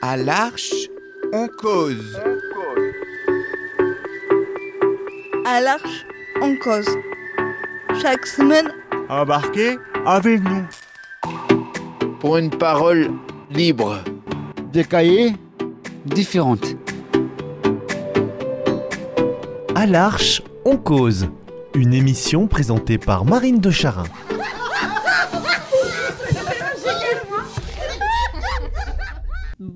À l'Arche, on cause. À l'Arche, on cause. Chaque semaine, Embarquez avec nous. pour une parole libre. Des cahiers différentes. À l'Arche, on cause. Une émission présentée par Marine de Charin.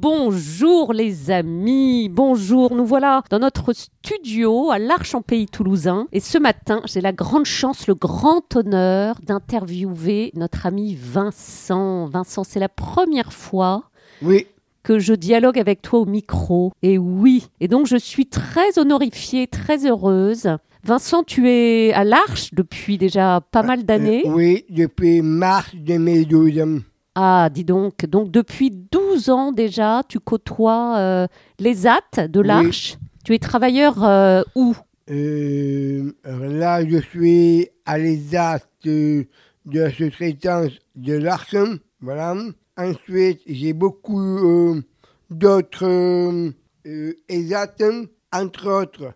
Bonjour les amis, bonjour, nous voilà dans notre studio à l'Arche en Pays Toulousain et ce matin j'ai la grande chance, le grand honneur d'interviewer notre ami Vincent. Vincent, c'est la première fois Oui. que je dialogue avec toi au micro. Et oui, et donc je suis très honorifiée, très heureuse. Vincent, tu es à l'Arche depuis déjà pas mal d'années. Euh, oui, depuis mars 2012. Ah, dis donc. Donc, depuis 12 ans déjà, tu côtoies euh, les AT de Oui. l'Arche. Tu es travailleur euh, où? Euh, là, je suis à l'ESAT de la sous-traitance de l'Arche. Voilà. Ensuite, j'ai beaucoup d'autres ESAT, entre autres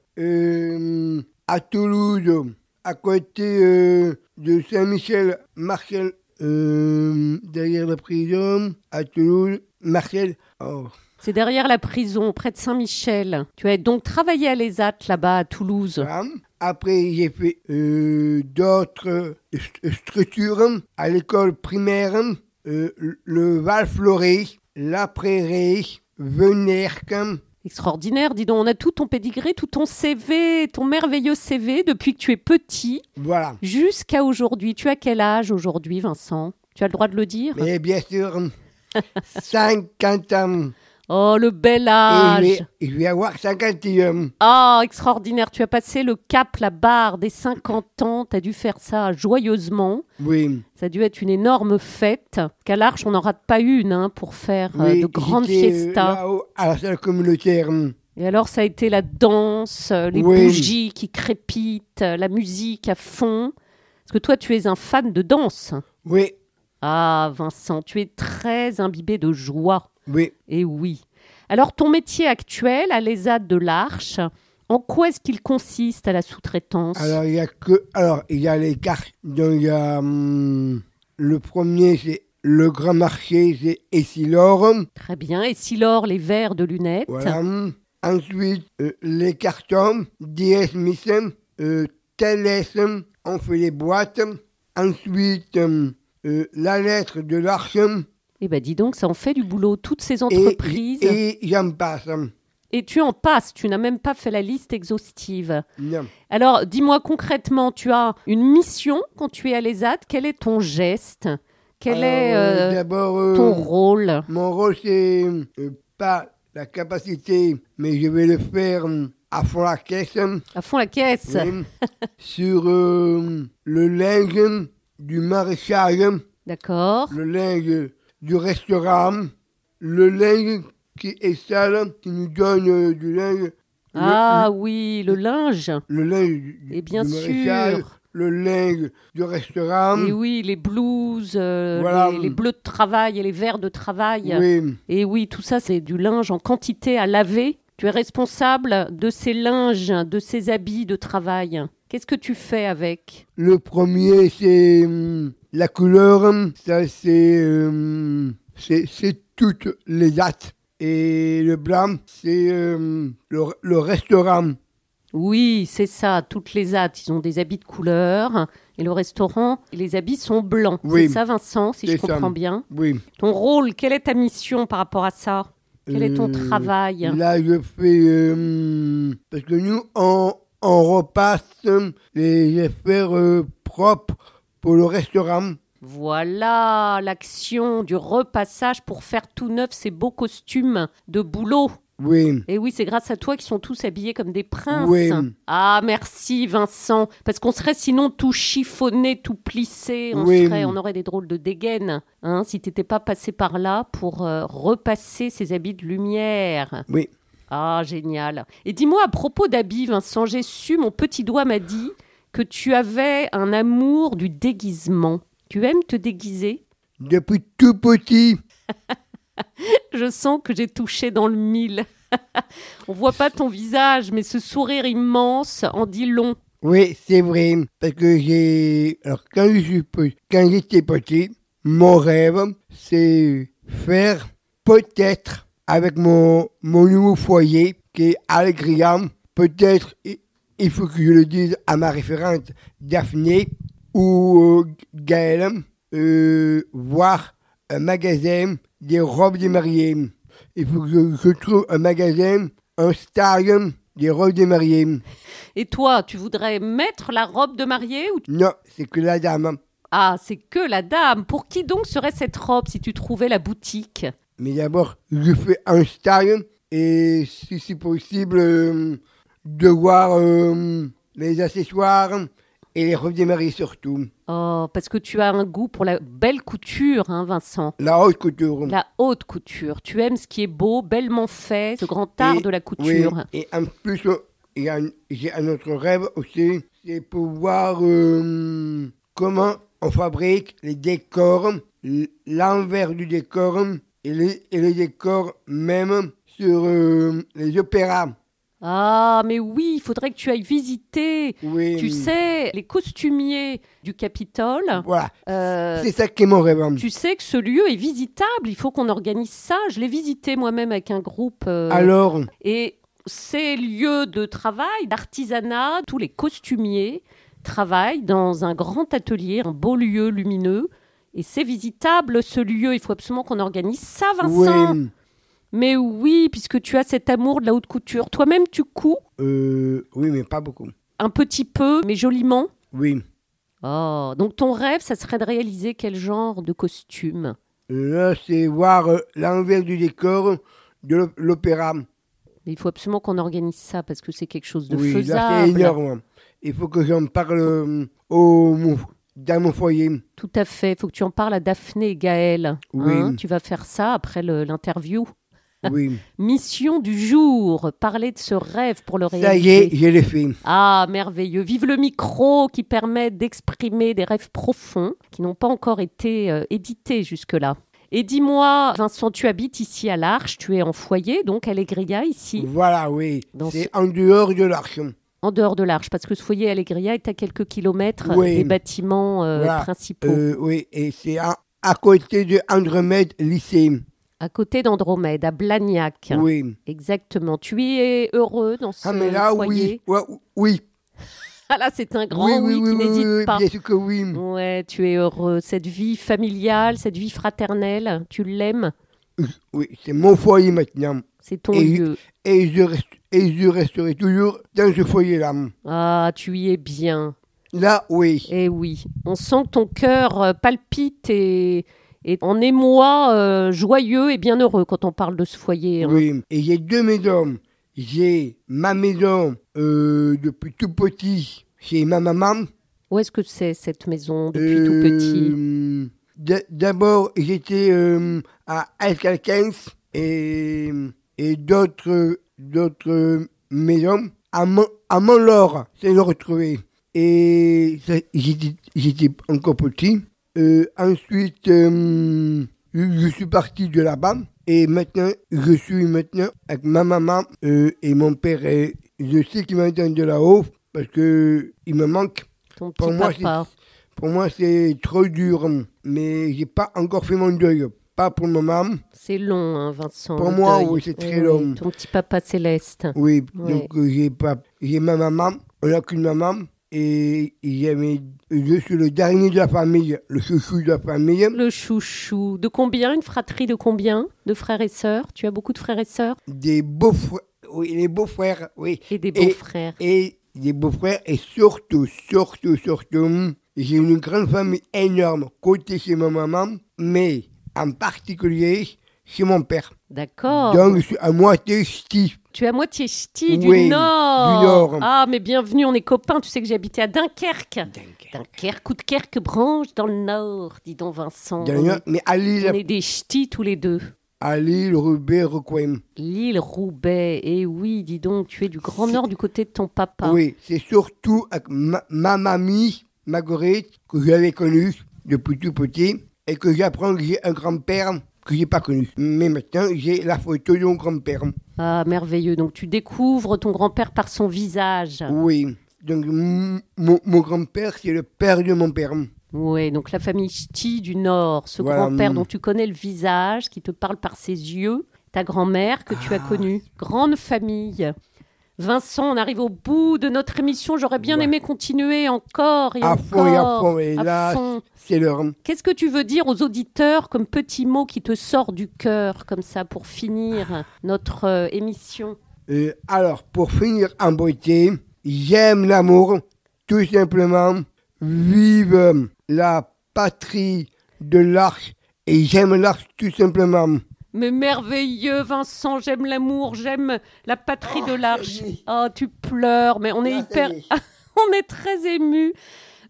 à Toulouse, à côté de Saint-Michel, Marcel, euh, derrière la prison, à Toulouse, Marcel. Oh, C'est derrière la prison, près de Saint-Michel. Tu as donc travaillé à l'ESAT là-bas à Toulouse. Voilà. Après, j'ai fait euh, d'autres st- structures à l'école primaire, euh, le Val-Floré, la Prairie, Venerque. Extraordinaire, dis donc. On a tout ton pédigré, tout ton CV, ton merveilleux CV depuis que tu es petit Voilà. jusqu'à aujourd'hui. Tu as quel âge aujourd'hui, Vincent? Tu as le droit de le dire? Mais bien sûr, 50 ans. Oh, le bel âge je vais avoir 51. Ah, extraordinaire. Tu as passé le cap, la barre des 50 ans. Tu as dû faire ça joyeusement. Oui. Ça a dû être une énorme fête. Qu'à l'Arche, on n'en rate pas une hein, pour faire euh, oui de grandes j'étais, euh, fiestas. là-haut, à la salle communautaire. Et alors, ça a été la danse, euh, les Oui. bougies qui crépitent, euh, la musique à fond. Parce que toi, tu es un fan de danse. Oui, Ah, Vincent, tu es très imbibé de joie. Oui. Et oui. Alors, ton métier actuel à l'ESAD de l'Arche, en quoi est-ce qu'il consiste à la sous-traitance? Alors, il y a que. Alors, il y a les cartes. Donc, il y a. hum, le premier, c'est le grand marché, c'est Essilor. Très bien. Et si l'or, les verres de lunettes Voilà. Ensuite, euh, les cartons, DS Smith, euh, TLS, on fait les boîtes. Ensuite, euh, la lettre de l'arche. Eh ben, dis donc, ça en fait du boulot, toutes ces Et, entreprises. et j'en passe. Et tu en passes, tu n'as même pas fait la liste exhaustive. Non. Alors, dis-moi concrètement, tu as une mission quand tu es à l'ESAT. Quel est ton geste? Quel est euh, D'abord, euh, ton rôle? mon rôle, c'est euh, pas la capacité, mais je vais le faire euh, à fond la caisse. À fond la caisse. Oui. sur euh, le linge du maraîchage, D'accord. le linge du restaurant, le linge qui est sale, qui nous donne euh, du linge. le- Ah oui, le linge. le, linge du, Et bien du sûr. le linge du restaurant. Et oui, les blouses, euh, Voilà. les, les bleus de travail et les verres de travail. Oui, Et oui, tout ça, c'est du linge en quantité à laver. Tu es responsable de ces linges, de ces habits de travail. Qu'est-ce que tu fais avec le premier, c'est hum, la couleur. Ça, c'est hum, c'est c'est toutes les dates. Et le blanc, c'est hum, le, le restaurant. Oui, c'est ça. Toutes les hâtes, ils ont des habits de couleur. Et le restaurant, les habits sont blancs. Oui. C'est ça, Vincent, si je ça. comprends bien. Oui. Ton rôle, quelle est ta mission par rapport à ça? Quel est ton Euh, travail? Là, je fais. parce que nous, on, on repasse les affaires euh, propres pour le restaurant. Voilà l'action du repassage pour faire tout neuf ces beaux costumes de boulot. Oui. Et oui, c'est grâce à toi qu'ils sont tous habillés comme des princes. Oui. Ah, merci Vincent. Parce qu'on serait sinon tout chiffonné, tout plissé. On, Oui. serait, on aurait des drôles de dégaines. Hein, si t'étais pas passé par là pour euh, repasser ces habits de lumière. Oui. Ah, génial. Et dis-moi à propos d'habits, Vincent, j'ai su, mon petit doigt m'a dit que tu avais un amour du déguisement. Tu aimes te déguiser? Depuis tout petit. Je sens que j'ai touché dans le mille. On voit pas ton visage, mais ce sourire immense en dit long. Oui, c'est vrai. Parce que j'ai. Alors, quand je j'étais petit, mon rêve, c'est faire peut-être avec mon, mon nouveau foyer, qui est Allegria, peut-être, il faut que je le dise à ma référente Daphné ou euh, Gaëlle, euh, voir un magasin des robes des mariés. Il faut que je, je trouve un magasin, un style des robes des mariés. Et toi, tu voudrais mettre la robe de mariée ou Non, c'est que la dame. Ah, c'est que la dame. Pour qui donc serait cette robe si tu trouvais la boutique? Mais d'abord, je fais un style et si c'est possible, euh, de voir euh, les accessoires et les mariés surtout. Oh, parce que tu as un goût pour la belle couture, hein, Vincent. La haute couture. La haute couture. Tu aimes ce qui est beau, bellement fait, ce grand art Et- de la Oui, couture. et en plus, euh, j'ai un autre rêve aussi, c'est pouvoir euh, comment on fabrique les décors, l'envers du décor et les, et les décors même sur euh, les opéras. Ah, mais oui, il faudrait que tu ailles visiter. Oui. Tu sais, les costumiers du Capitole, Voilà, euh, c'est ça qui est mon rêve. tu sais que ce lieu est visitable. Il faut qu'on organise ça. Je l'ai visité moi-même avec un groupe. euh, Alors, Et ces lieux de travail, d'artisanat, tous les costumiers travaillent dans un grand atelier, un beau lieu lumineux. Et c'est visitable ce lieu. Il faut absolument qu'on organise ça, Vincent. oui, Mais oui, puisque tu as cet amour de la haute couture. Toi-même, tu couds euh, oui, mais pas beaucoup. un petit peu, mais joliment? Oui, Oh, donc ton rêve, ça serait de réaliser quel genre de costume? Là, c'est voir euh, l'envers du décor de l'op- l'opéra. Mais il faut absolument qu'on organise ça parce que c'est quelque chose de oui, faisable. c'est énorme. Il faut que j'en parle euh, au, mon- dans mon foyer. Tout à fait. Il faut que tu en parles à Daphné et Gaël. Oui. Hein, tu vas faire ça après l'interview. Oui. Mission du jour. Parler de ce rêve pour le Ça réaliser. y est. Ah, merveilleux. Vive le micro qui permet d'exprimer des rêves profonds qui n'ont pas encore été euh, édités jusque-là. Et dis-moi, Vincent, tu habites ici à l'Arche, tu es en foyer, donc à Legria, ici, Voilà, oui. C'est en dehors de l'arche. En dehors de l'Arche, parce que ce foyer à Legria est à quelques kilomètres Oui. des bâtiments euh, Voilà. principaux, Euh, oui, et c'est à, à côté de Andromède lycée. à côté d'Andromède, à Blagnac. Oui. Exactement. Tu es heureux dans ce Ah, mais là, foyer oui. Ouais, oui. Ah là, c'est un grand oui, oui, oui, qui oui, n'hésite oui, pas. Bien sûr que oui. Ouais, tu es heureux. Cette vie familiale, cette vie fraternelle, tu l'aimes? Oui, c'est mon foyer maintenant. C'est ton Et- lieu. Et je, reste, et je resterai toujours dans ce foyer-là. Ah, tu y es bien. Là, oui. Eh oui. On sent que ton cœur euh, palpite et, et en émoi, euh, joyeux et bien heureux quand on parle de ce foyer. hein. Oui. Et j'ai deux maisons. J'ai ma maison euh, depuis tout petit chez ma maman. Où est-ce que c'est cette maison depuis tout petit? Euh, D'abord, j'étais à Escalquens et, et d'autres d'autres maisons à, Mont, à Montlore, c'est le retrouvé. Et j'étais j'étais encore petit. Euh, ensuite, euh, je, suis parti de là-bas et maintenant, je suis maintenant avec ma maman euh, et mon père. Et je sais qu'ils m'entendent de là-haut parce que il me manque. Pour moi, papa. Pour moi, c'est trop dur, mais j'ai pas encore fait mon deuil. Pas pour le moment. C'est long, hein, Vincent. Pour moi, oui, c'est très Eh long. Ton petit papa céleste. Oui, Ouais. donc euh, j'ai pas, j'ai ma maman. On n'a qu'une maman et j'avais, je suis le dernier de la famille, le chouchou de la famille. Le chouchou. De combien Une fratrie de combien De frères et sœurs? Tu as beaucoup de frères et sœurs? Des beaux frères, oui, les beaux frères, oui, Et des Et- beaux-frères. et des beaux frères et surtout, surtout, surtout, j'ai une grande famille énorme côté chez ma maman, mais en particulier chez mon père. D'accord. Donc je suis à moitié ch'ti. Tu es à moitié ch'ti du Oui, Nord. du Nord. Ah, mais bienvenue, on est copains. Tu sais que j'ai habité à Dunkerque. Dunkerque ou de Kerque branche dans le Nord, dis donc Vincent. On est, Mais à on Lille, est des ch'tis tous les deux. à Lille, Roubaix, Recoin. L'île Roubaix. Et oui, dis donc, tu es du Grand Nord du côté de ton papa. Oui, c'est surtout avec ma, ma mamie, Marguerite, que j'avais connue depuis tout petit. Et que j'apprends que j'ai un grand-père que j'ai pas connu. Mais maintenant, j'ai la photo de mon grand-père. Ah, merveilleux. Donc tu découvres ton grand-père par son visage. Oui. Donc, mon, mon grand-père, c'est le père de mon père. Oui, donc la famille Ch'ti du Nord, ce Voilà, grand-père dont tu connais le visage, qui te parle par ses yeux, ta grand-mère que Ah. tu as connue. Grande famille. Vincent, on arrive au bout de notre émission. J'aurais bien Ouais. aimé continuer encore et À encore. fond et à fond, et à là, fond. c'est l'heure. Qu'est-ce que tu veux dire aux auditeurs comme petit mot qui te sort du cœur, comme ça, pour finir notre euh, émission? Euh, alors, pour finir en beauté, j'aime l'amour, tout simplement. Vive la patrie de l'arche et j'aime l'arche tout simplement. Mais merveilleux, Vincent, j'aime l'amour, j'aime la patrie de l'arche. Oh, tu pleures, mais on est hyper... on est très ému.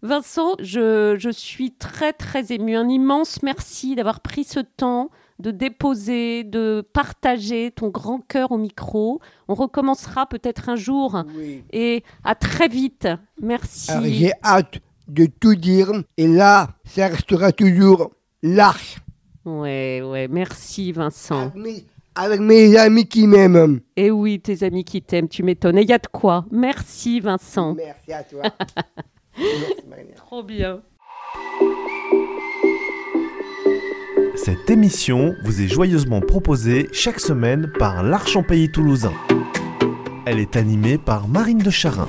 Vincent, je, je suis très très ému. Un immense merci d'avoir pris ce temps de déposer, de partager ton grand cœur au micro. On recommencera peut-être un jour et à très vite. Merci. Alors, j'ai hâte de tout dire et là, ça restera toujours l'arche. Ouais, ouais, merci Vincent. Avec mes, avec mes amis qui m'aiment. Et oui, tes amis qui t'aiment, tu m'étonnes. Et il y a de quoi. Merci Vincent. Merci à toi. Merci. Trop bien. Cette émission vous est joyeusement proposée chaque semaine par l'Arche en Pays Toulousain. Elle est animée par Marine de Charin.